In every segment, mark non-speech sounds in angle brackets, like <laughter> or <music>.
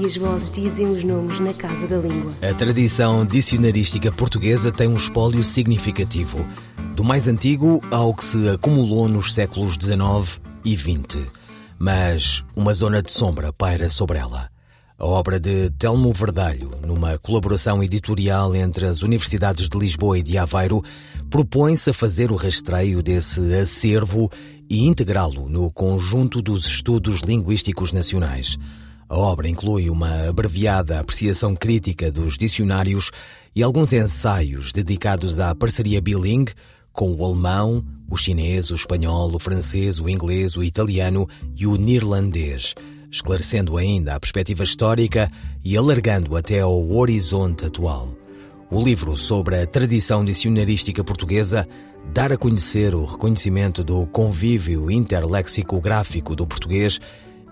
e as vozes dizem os nomes na casa da língua. A tradição dicionarística portuguesa tem um espólio significativo, do mais antigo ao que se acumulou nos séculos XIX e XX. Mas uma zona de sombra paira sobre ela. A obra de Telmo Verdalho, numa colaboração editorial entre as Universidades de Lisboa e de Aveiro, propõe-se a fazer o rastreio desse acervo e integrá-lo no conjunto dos estudos linguísticos nacionais. A obra inclui uma abreviada apreciação crítica dos dicionários e alguns ensaios dedicados à parceria bilingue com o alemão, o chinês, o espanhol, o francês, o inglês, o italiano e o neerlandês, esclarecendo ainda a perspectiva histórica e alargando até ao horizonte atual. O livro sobre a tradição dicionarística portuguesa dar a conhecer o reconhecimento do convívio interlexicográfico do português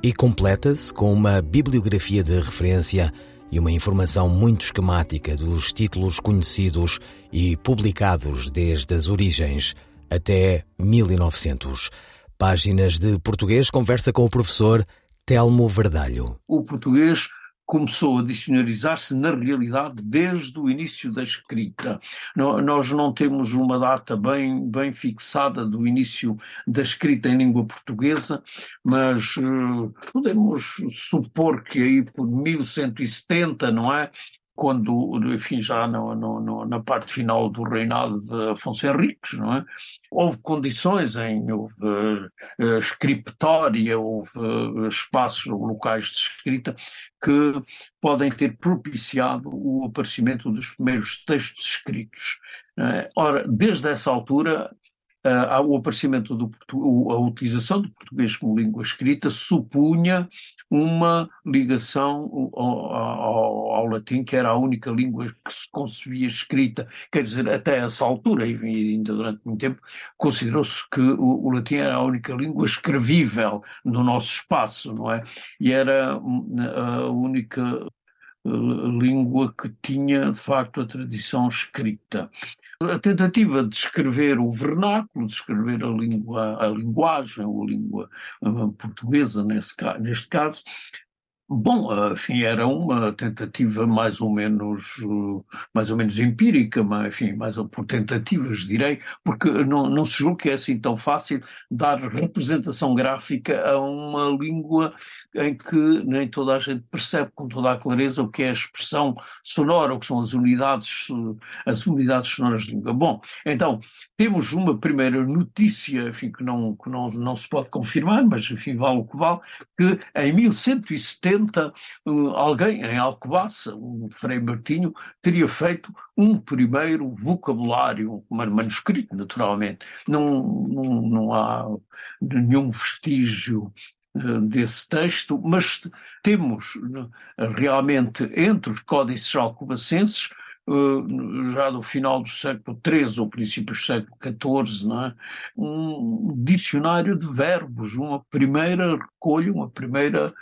e completa-se com uma bibliografia de referência e uma informação muito esquemática dos títulos conhecidos e publicados desde as origens até 1900. Páginas de Português conversa com o professor Telmo Verdalho. O português começou a dicionarizar-se na realidade desde o início da escrita. Nós não temos uma data bem, bem fixada do início da escrita em língua portuguesa, mas uh, podemos supor que aí por 1170, não é? Quando, enfim, já no, no, no, na parte final do reinado de Afonso Henriques, não é? Houve condições em, houve uh, escritória, houve uh, espaços locais de escrita que podem ter propiciado o aparecimento dos primeiros textos escritos. É? Ora, desde essa altura, uh, o aparecimento do a utilização do português como língua escrita supunha uma ligação ao, ao, ao, latim, que era a única língua que se concebia escrita, quer dizer, até essa altura, e ainda durante muito tempo, considerou-se que o, o, latim era a única língua escrevível no nosso espaço, não é? E era hum, a única língua que tinha, de facto, a tradição escrita. A tentativa de escrever o vernáculo, de escrever a língua, a linguagem, ou a língua portuguesa nesse, neste caso, Bom, enfim, era uma tentativa mais ou menos, mais ou menos empírica, mas, enfim, mais por tentativas, direi, porque não, não se julga que é assim tão fácil dar representação gráfica a uma língua em que nem toda a gente percebe com toda a clareza o que é a expressão sonora, o que são as unidades, as unidades sonoras de língua. Bom, então, temos uma primeira notícia, enfim, que não, que não, não se pode confirmar, mas, enfim, vale o que vale, que em 1170 alguém em Alcobaça, o Frei Martinho, teria feito um primeiro vocabulário, manuscrito, naturalmente. Não, não, não há nenhum vestígio eh, desse texto, mas temos eh, realmente entre os códices alcobacenses eh, já do final do século XIII ou princípios do século XIV, é? um dicionário de verbos, uma primeira recolha, uma primeira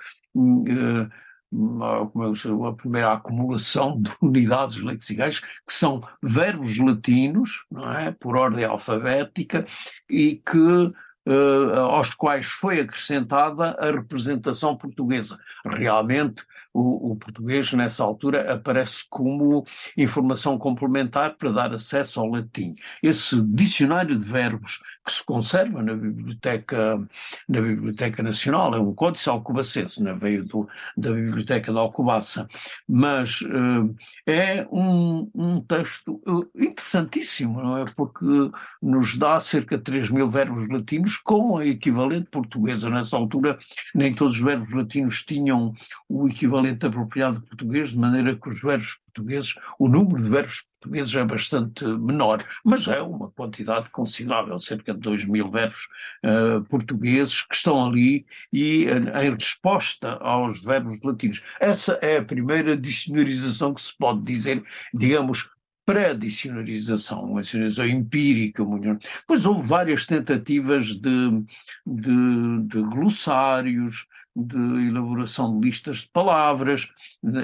eu chamo, a primeira acumulação de <laughs> unidades lexicais, que são verbos latinos, não é? por ordem alfabética, e que uh, aos quais foi acrescentada a representação portuguesa. Realmente, o, o, português, nessa altura, aparece como informação complementar para dar acesso ao latim. Esse dicionário de verbos que se conserva na Biblioteca, na Biblioteca Nacional, é um códice alcobacense, né? veio do, da Biblioteca de Alcobaça, mas uh, é um, um texto eh, interessantíssimo, não é? Porque nos dá cerca de 3 mil verbos latinos com a equivalente portuguesa. Nessa altura, nem todos os verbos latinos tinham o equivalente equivalente apropriado português, de maneira que os verbos portugueses, o número de verbos portugueses é bastante menor, mas é uma quantidade considerável, cerca de 2 mil verbos uh, portugueses que estão ali e uh, em resposta aos verbos latinos. Essa é a primeira dicionarização que se pode dizer, digamos, pré-dicionarização, uma dicionarização empírica. Muito... Pois houve várias tentativas de, de, de glossários, de elaboração de listas de palavras,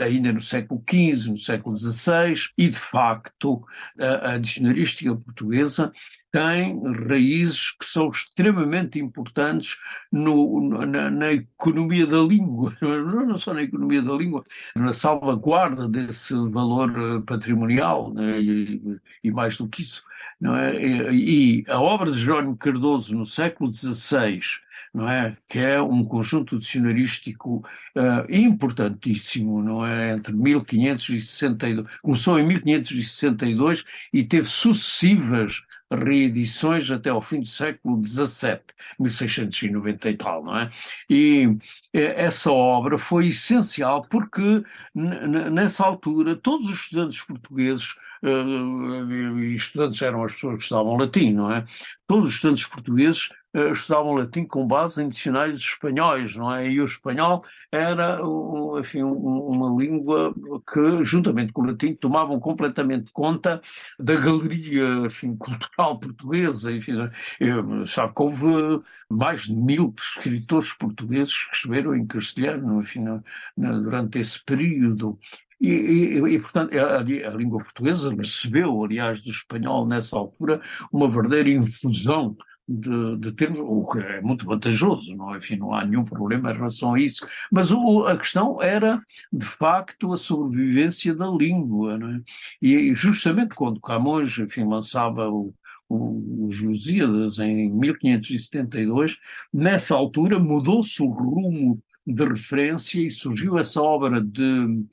ainda no século XV, no século XVI, e de facto a, a dicionarística portuguesa tem raízes que são extremamente importantes no, na, na, economia da língua, <laughs> não só na economia da língua, na salvaguarda desse valor eh, patrimonial né, e, e, mais do que isso. Não é? e, a obra de Jerónimo Cardoso no século XVI não é? Que é um conjunto dicionarístico uh, importantíssimo, não é? Entre 1562, começou em 1562 e teve sucessivas reedições até ao fim do século XVII, 1690 e tal, não é? E eh, essa obra foi essencial porque nessa altura todos os estudantes portugueses e estudantes eram as pessoas que estudavam latim, não é? Todos os estudantes portugueses uh, estudavam latim com base em dicionários espanhóis, não é? E o espanhol era, enfim, uma língua que, juntamente com o latim, tomavam completamente conta da galeria, enfim, cultural portuguesa, enfim, eu, sabe que houve mais de mil escritores portugueses que escreveram em castelhano, enfim, durante esse período. E, e, e, portanto, a, a, língua portuguesa recebeu, aliás, do espanhol nessa altura, uma verdadeira infusão de, de, termos, o que é muito vantajoso, não, é? enfim, não há nenhum problema em relação a isso. Mas o, a questão era, de facto, a sobrevivência da língua. É? E justamente quando Camões, enfim, lançava o, os Lusíadas em 1572, nessa altura mudou-se o rumo de referência e surgiu essa obra de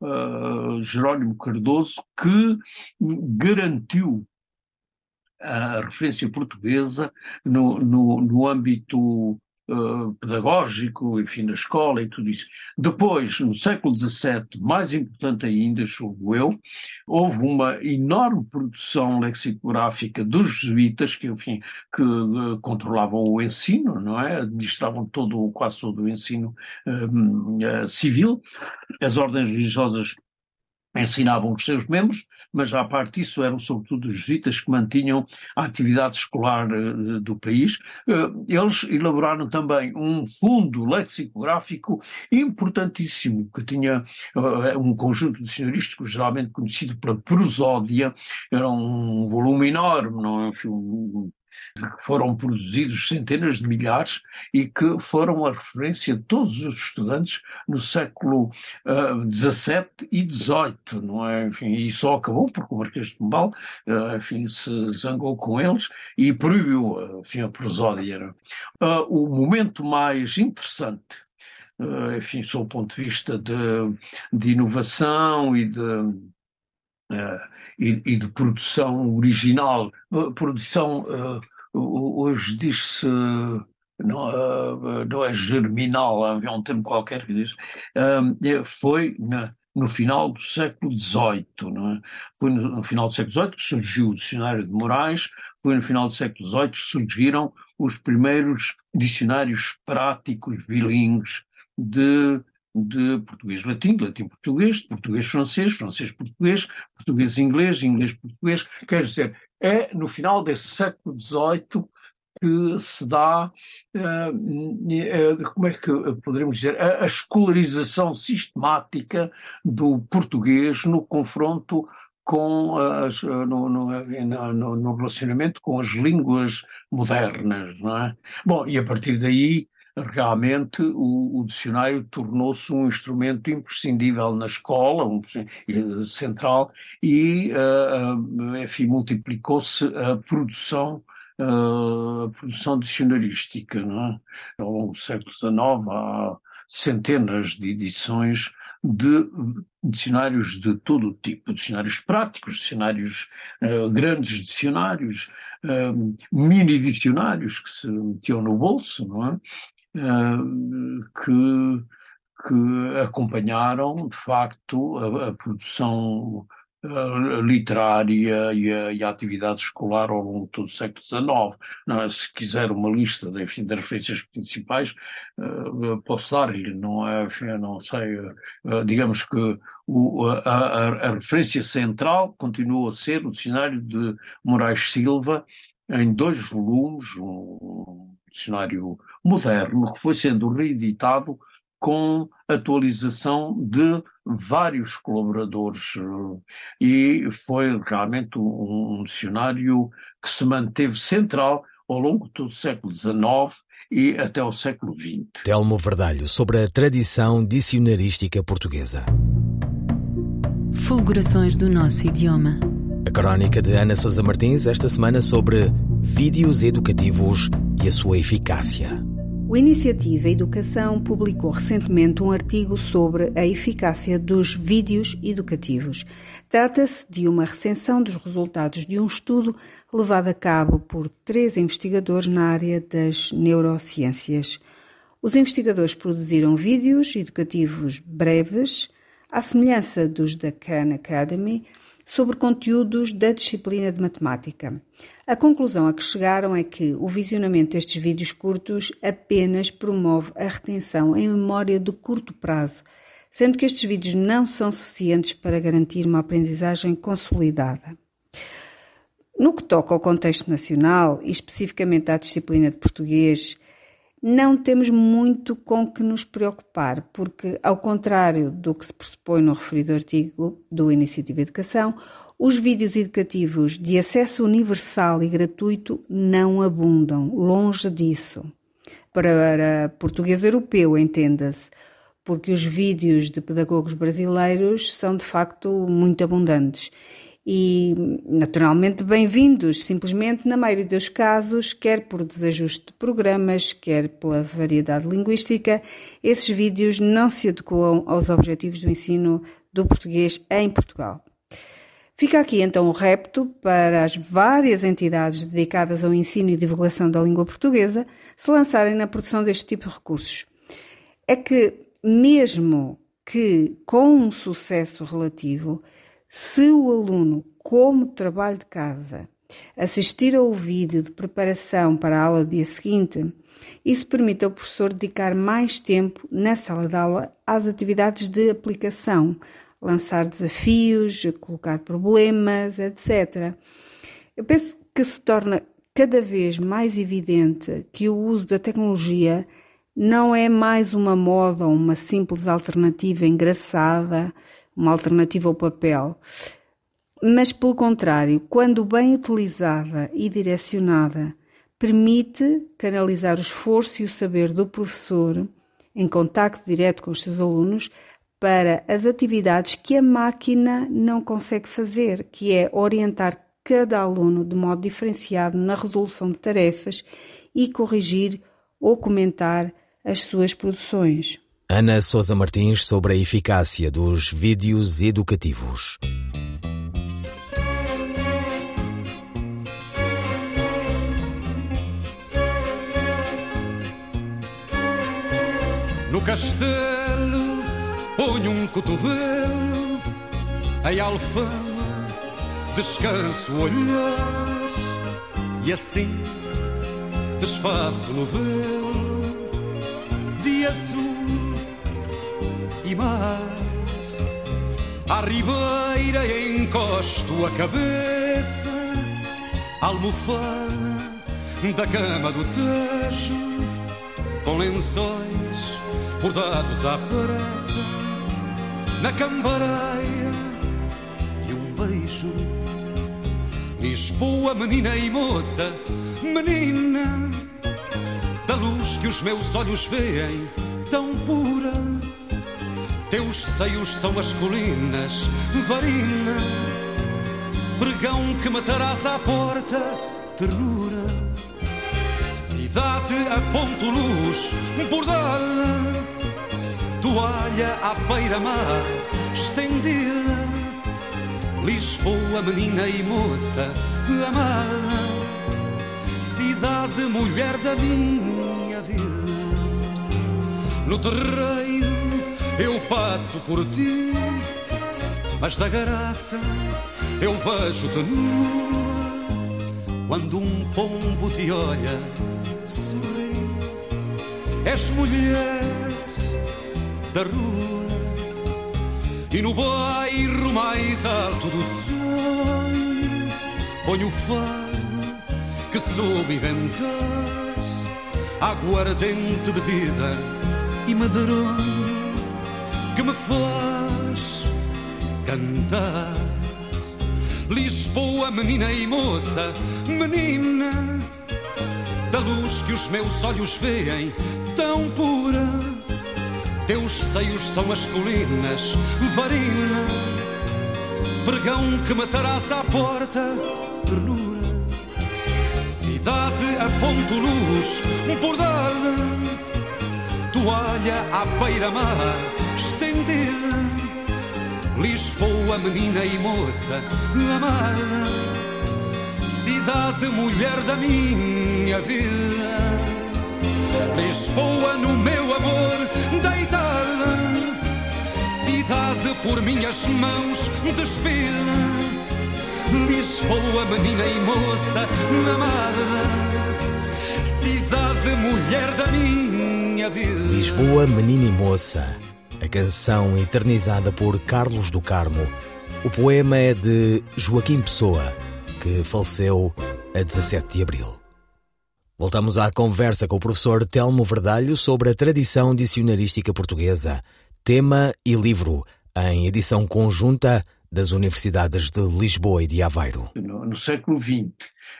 uh, Jerónimo Cardoso, que garantiu a referência portuguesa no, no, no âmbito uh, pedagógico, enfim, na escola e tudo isso. Depois, no século XVII, mais importante ainda, julgo eu, houve uma enorme produção lexicográfica dos jesuítas, que, enfim, que uh, controlavam o ensino, não é? Administravam todo, quase todo o ensino uh, civil. As ordens religiosas ensinavam os seus membros, mas à parte disso eram sobretudo os jesuítas que mantinham a atividade escolar uh, do país. Uh, eles elaboraram também um fundo lexicográfico importantíssimo, que tinha uh, um conjunto dicionarístico geralmente conhecido pela prosódia, era um volume enorme, não é? Um, que foram produzidos centenas de milhares e que foram a referência de todos os estudantes no século XVII uh, e XVIII, não é? Enfim, e só acabou porque o Marquês de Pombal, uh, enfim, se zangou com eles e proibiu, enfim, a prosódia. Uh, o momento mais interessante enfim, sob o ponto de vista de, de inovação e de, e, e, de produção original, uh, produção hoje diz-se não, não, é germinal, havia um termo qualquer que diz, uh, foi no final do século XVIII, é? Foi no, final do século XVIII que surgiu o dicionário de Moraes, foi no final do século XVIII que surgiram os primeiros dicionários práticos bilíngues de, de português-latim, latim-português, português-francês, francês-português, português-inglês, inglês-português, quer dizer, é no final desse século XVIII que se dá, uh, como é que poderíamos dizer, a, escolarização sistemática do português no confronto com as, no, no, no relacionamento com as línguas modernas, não é? Bom, e a partir daí realmente o, o dicionário tornou-se um instrumento imprescindível na escola, um, central, e uh, enfim, multiplicou-se a produção a produção dicionarística. Não é? Ao longo do século XIX há centenas de edições de dicionários de todo o tipo, dicionários práticos, dicionários, uh, grandes dicionários, uh, mini dicionários que se metiam no bolso, não é? Que, que acompanharam, de facto, a, a produção uh, literária e a, e a, atividade escolar ao longo de todo o século XIX. Não, se quiser uma lista enfim, das referências principais, uh, posso dar-lhe, não é, enfim, não sei, uh, digamos que o, a, a, a, referência central continua a ser o dicionário de Moraes Silva, em dois volumes, um dicionário moderno, que foi sendo reeditado com atualização de vários colaboradores eh, e foi realmente um, um dicionário que se manteve central ao longo do século XIX e até o século XX. Telmo Verdalho, sobre a tradição dicionarística portuguesa. Fulgurações do nosso idioma. A crónica de Ana Sousa Martins esta semana sobre vídeos educativos e a sua eficácia. O Iniciativa Educação publicou recentemente um artigo sobre a eficácia dos vídeos educativos. Trata-se de uma recensão dos resultados de um estudo levado a cabo por três investigadores na área das neurociências. Os investigadores produziram vídeos educativos breves, à semelhança dos da Khan Academy, sobre conteúdos da disciplina de matemática. A conclusão a que chegaram é que o visionamento destes vídeos curtos apenas promove a retenção em memória de curto prazo, sendo que estes vídeos não são suficientes para garantir uma aprendizagem consolidada. No que toca ao contexto nacional e especificamente à disciplina de português, não temos muito com que nos preocupar, porque, ao contrário do que se pressupõe no referido artigo do Iniciativa Educação, os vídeos educativos de acesso universal e gratuito não abundam, longe disso. Para português europeu, entenda-se, porque os vídeos de pedagogos brasileiros são de facto muito abundantes e naturalmente bem-vindos, simplesmente na maioria dos casos, quer por desajuste de programas, quer pela variedade linguística, esses vídeos não se adequam aos objetivos do ensino do português em Portugal. Fica aqui então o repto para as várias entidades dedicadas ao ensino e divulgação da língua portuguesa se lançarem na produção deste tipo de recursos. É que, mesmo que com um sucesso relativo, se o aluno, como trabalho de casa, assistir ao vídeo de preparação para a aula do dia seguinte, isso permite ao professor dedicar mais tempo na sala de aula às atividades de aplicação, lançar desafios, colocar problemas, etc. Eu penso que se torna cada vez mais evidente que o uso da tecnologia não é mais uma moda ou uma simples alternativa engraçada, uma alternativa ao papel, mas pelo contrário, quando bem utilizada e direcionada, permite canalizar o esforço e o saber do professor em contacto direto com os seus alunos para as atividades que a máquina não consegue fazer, que é orientar cada aluno de modo diferenciado na resolução de tarefas e corrigir ou comentar as suas produções. Ana Sousa Martins sobre a eficácia dos vídeos educativos. No castelo ponho um cotovelo em alfama, descanso o olhar e assim desfaço no velo de azul e mar. À ribeira encosto a cabeça, almofada da cama do Tejo, com lençóis bordados à pressa na cambareia de um beijo. Lisboa, menina e moça, menina, da luz que os meus olhos veem, tão pura. Teus seios são as colinas, varina, pregão que matarás à porta, ternura. Cidade a ponto luz, bordada toalha à beira-mar estendida. Lisboa, menina e moça amada, cidade, mulher da minha vida. No terreiro eu passo por ti, mas da graça eu vejo-te nua. Quando um pombo te olha, sorri. És mulher da rua e no bairro mais alto do sonho ponho o fado que soube inventar aguardente de vida e medronho que me faz cantar. Lisboa, menina e moça, menina, da luz que os meus olhos veem, tão pura. Teus seios são as colinas, varina, pregão que matarás à porta, ternura cidade a ponto luz bordada, toalha à beira-mar Lisboa, menina e moça amada, cidade mulher da minha vida, Lisboa no meu amor deitada, cidade por minhas mãos despida. Lisboa, menina e moça amada, cidade mulher da minha vida. Lisboa, menina e moça, canção eternizada por Carlos do Carmo. O poema é de Joaquim Pessoa, que faleceu a 17 de abril. Voltamos à conversa com o professor Telmo Verdalho sobre a tradição dicionarística portuguesa, tema e livro, em edição conjunta das universidades de Lisboa e de Aveiro. No, no século XX,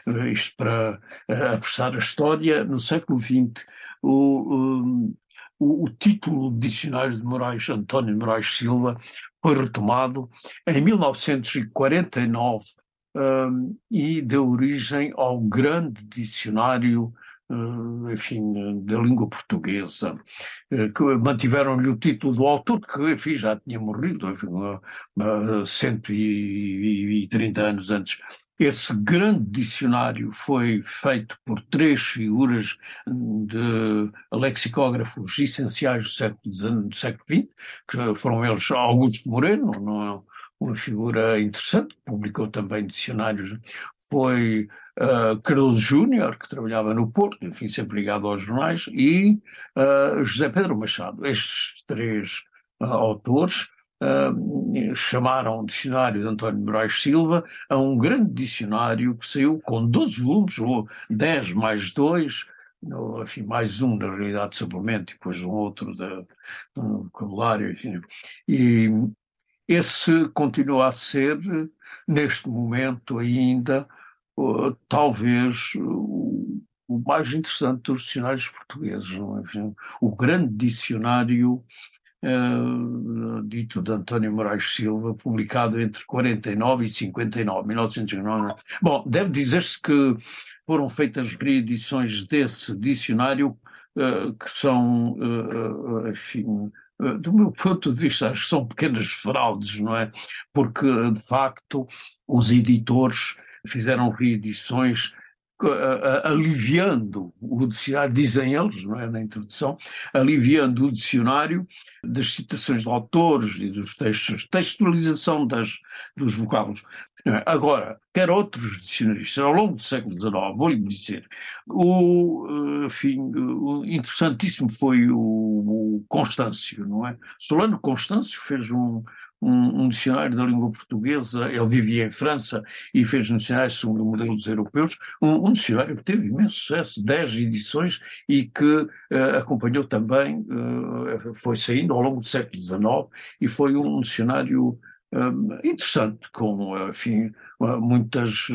eh, isto para uh, apressar a história, no século XX, o, o, o, título de Dicionário de Moraes, António Moraes Silva, foi retomado em 1949 um, e deu origem ao grande dicionário eh, enfim, da língua portuguesa, eh, que mantiveram-lhe o título do autor, que, enfim, já tinha morrido, enfim, 130 anos antes. Esse grande dicionário foi feito por três figuras de lexicógrafos essenciais do século, do século XX, que foram eles Augusto Moreno, não é uma figura interessante, publicou também dicionários, foi uh, Cardoso Júnior, que trabalhava no Porto, enfim, sempre ligado aos jornais, e uh, José Pedro Machado. Estes três uh, autores chamaram o dicionário de António Moraes Silva a um grande dicionário que saiu com 12 volumes, ou 10 mais 2, no, enfim, mais um na realidade de suplemento e depois um outro de, um vocabulário, enfim. E esse continua a ser, neste momento ainda, talvez o, o, mais interessante dos dicionários portugueses. É? O grande dicionário uh, dito de António Moraes Silva, publicado entre 49 e 59, 1959. Bom, deve dizer-se que foram feitas reedições desse dicionário uh, que são, uh, enfim, do meu ponto de vista, acho que são pequenas fraudes, não é? Porque, de facto, os editores fizeram reedições aliviando o dicionário, dizem eles, não é, na introdução, aliviando o dicionário das citações de autores e dos textos, textualização das, dos vocábulos. É? Agora, quer outros dicionaristas, ao longo do século XIX, vou-lhe dizer, o, enfim, o interessantíssimo foi o, o Constâncio, não é? Solano Constâncio fez um, um, um, dicionário da língua portuguesa, ele vivia em França e fez um dicionário segundo o modelo dos europeus, um, um dicionário que teve imenso sucesso, 10 edições e que uh, acompanhou também, uh, foi saindo ao longo do século XIX e foi um dicionário um, eh, interessante, com, enfim, muitas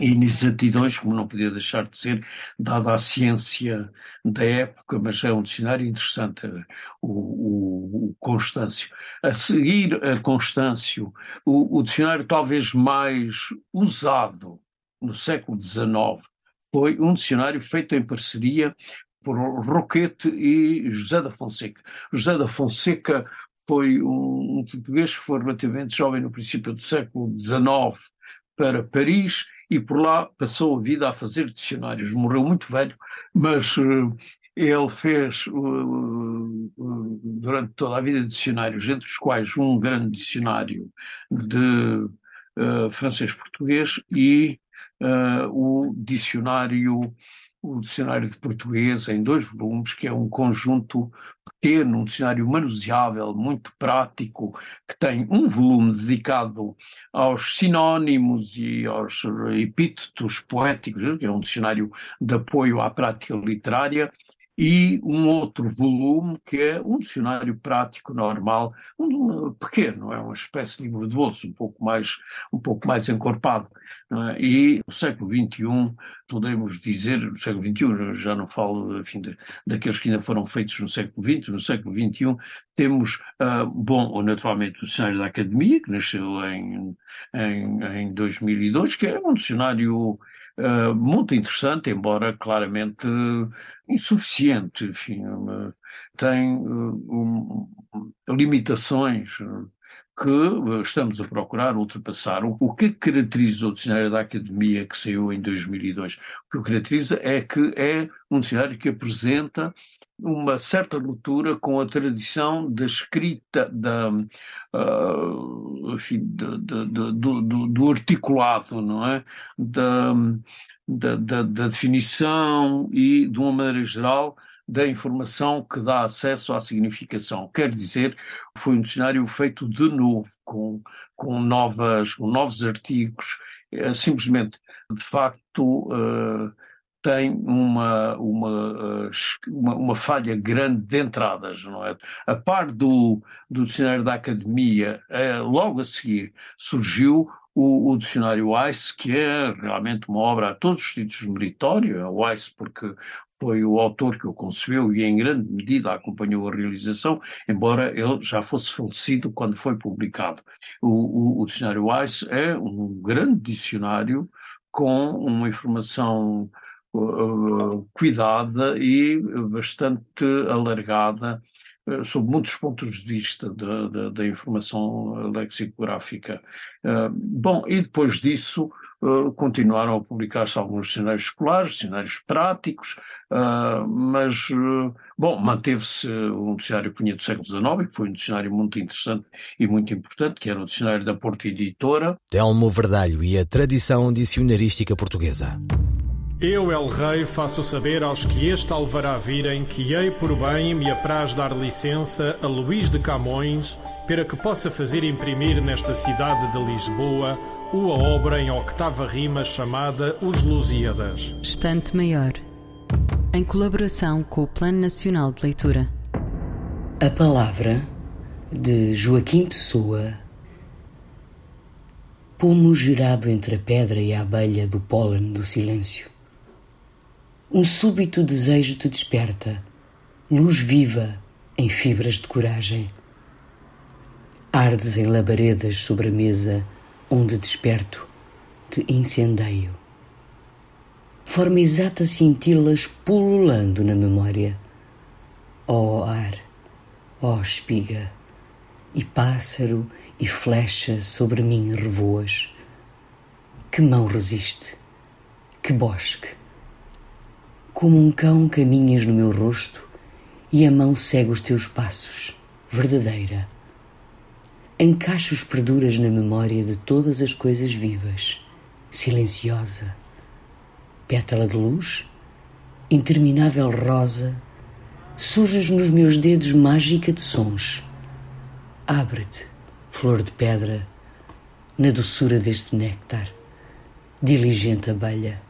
inexatidões, como não podia deixar de ser, dada a ciência da época, mas é um dicionário interessante, o, o, o Constâncio. A seguir a Constâncio, o, o, dicionário talvez mais usado no século XIX foi um dicionário feito em parceria por Roquete e José da Fonseca. José da Fonseca foi um, um português que foi relativamente jovem no princípio do século XIX para Paris e por lá passou a vida a fazer dicionários. Morreu muito velho, mas uh, ele fez durante toda a vida dicionários, entre os quais um grande dicionário de uh, francês-português e uh, o dicionário o dicionário de português em dois volumes, que é um conjunto pequeno, um dicionário manuseável, muito prático, que tem um volume dedicado aos sinónimos e aos epítetos poéticos, que é um dicionário de apoio à prática literária, e um outro volume que é um dicionário prático normal, um, pequeno, é uma espécie de livro de bolso, um pouco mais, um pouco mais encorpado. É? E no século XXI, podemos dizer, no século XXI, já não falo enfim, de, daqueles que ainda foram feitos no século XX, no século XXI, temos, uh, bom, naturalmente o dicionário da Academia, que nasceu em, em, em 2002, que é um dicionário uh, muito interessante, embora claramente insuficiente, enfim, tem um, limitações que estamos a procurar ultrapassar. O que caracteriza o dicionário da Academia que saiu em 2002? O que o caracteriza é que é um dicionário que apresenta uma certa ruptura com a tradição da escrita, da, uh, enfim, de, do, do, do, articulado, não é? Da, da, da, da definição e, de uma maneira geral, da informação que dá acesso à significação. Quer dizer, foi um dicionário feito de novo, com, com, novas, com novos artigos, é, simplesmente, de facto, uh, tem uma, uma, uma, uma, falha grande de entradas, não é? A par do, do dicionário da academia, é, logo a seguir surgiu o, o, dicionário Weiss, que é realmente uma obra a todos os títulos meritória, é Weiss porque foi o autor que o concebeu e em grande medida acompanhou a realização, embora ele já fosse falecido quando foi publicado. O, o, o dicionário Weiss é um grande dicionário com uma informação cuidada e bastante alargada eh, sob muitos pontos de vista da, informação lexicográfica. Uh, bom, e depois disso continuaram a publicar-se alguns dicionários escolares, dicionários práticos, mas, bom, manteve-se um dicionário que vinha do século XIX, que foi um dicionário muito interessante e muito importante, que era o dicionário da Porta Editora. Telmo Verdalho e a tradição dicionarística portuguesa. Eu, El Rei, faço saber aos que este alvará virem que hei por bem me apraz dar licença a Luís de Camões para que possa fazer imprimir nesta cidade de Lisboa uma obra em octava rima chamada Os Lusíadas. Estante Maior, em colaboração com o Plano Nacional de Leitura. A palavra de Joaquim Pessoa Pomo gerado entre a pedra e a abelha do pólen do silêncio. Um súbito desejo te desperta, luz viva em fibras de coragem. Ardes em labaredas sobre a mesa onde desperto, te incendeio. Forma exata cintilas pululando na memória. Ó oh ar, ó oh espiga, e pássaro e flecha sobre mim revoas. Que mão resiste, que bosque como um cão caminhas no meu rosto e a mão segue os teus passos, verdadeira. Encaixo os perduras na memória de todas as coisas vivas, silenciosa. Pétala de luz, interminável rosa, surges nos meus dedos mágica de sons. Abre-te, flor de pedra, na doçura deste néctar, diligente abelha.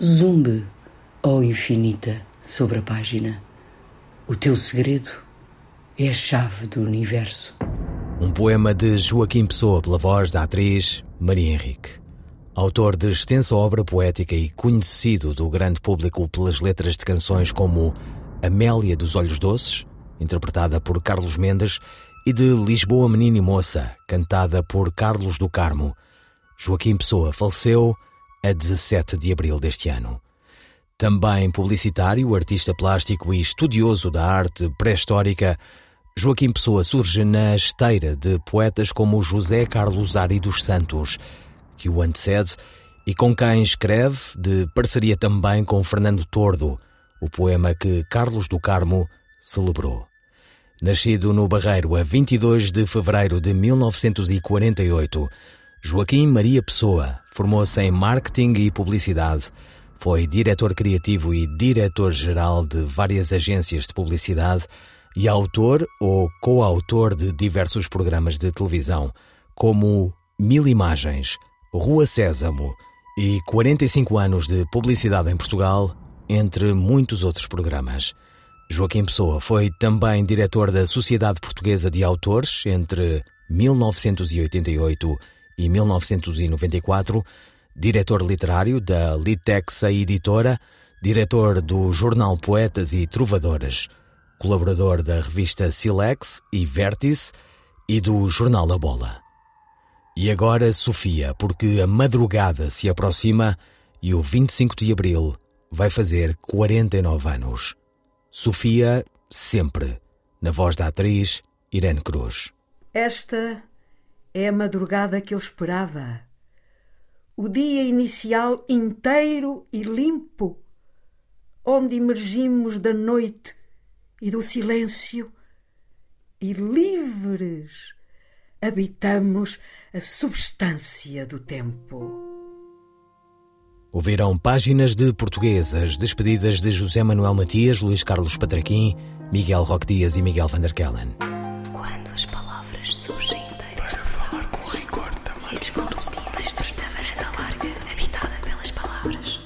Zumbe Ó oh infinita, sobre a página, o teu segredo é a chave do universo. Um poema de Joaquim Pessoa pela voz da atriz Maria Henrique. Autor de extensa obra poética e conhecido do grande público pelas letras de canções como Amélia dos Olhos Doces, interpretada por Carlos Mendes, e de Lisboa Menina e Moça, cantada por Carlos do Carmo. Joaquim Pessoa faleceu a 17 de abril deste ano. Também publicitário, artista plástico e estudioso da arte pré-histórica, Joaquim Pessoa surge na esteira de poetas como José Carlos Ari dos Santos, que o antecede e com quem escreve, de parceria também com Fernando Tordo, o poema que Carlos do Carmo celebrou. Nascido no Barreiro a 22 de fevereiro de 1948, Joaquim Maria Pessoa formou-se em marketing e publicidade. Foi diretor criativo e diretor-geral de várias agências de publicidade e autor ou coautor de diversos programas de televisão, como Mil Imagens, Rua Sésamo e 45 anos de publicidade em Portugal, entre muitos outros programas. Joaquim Pessoa foi também diretor da Sociedade Portuguesa de Autores entre 1988 e 1994, diretor literário da Litexa Editora, diretor do jornal Poetas e Trovadores, colaborador da revista Silex e Vértice e do jornal A Bola. E agora Sofia, porque a madrugada se aproxima e o 25 de abril vai fazer 49 anos. Sofia, sempre, na voz da atriz Irene Cruz. Esta é a madrugada que eu esperava. O dia inicial inteiro e limpo, onde emergimos da noite e do silêncio e livres habitamos a substância do tempo. Ouviram páginas de portuguesas despedidas de José Manuel Matias, Luís Carlos Patraquim, Miguel Roque Dias e Miguel van der Kellen. Quando as palavras surgem inteiras de falar com rigor também.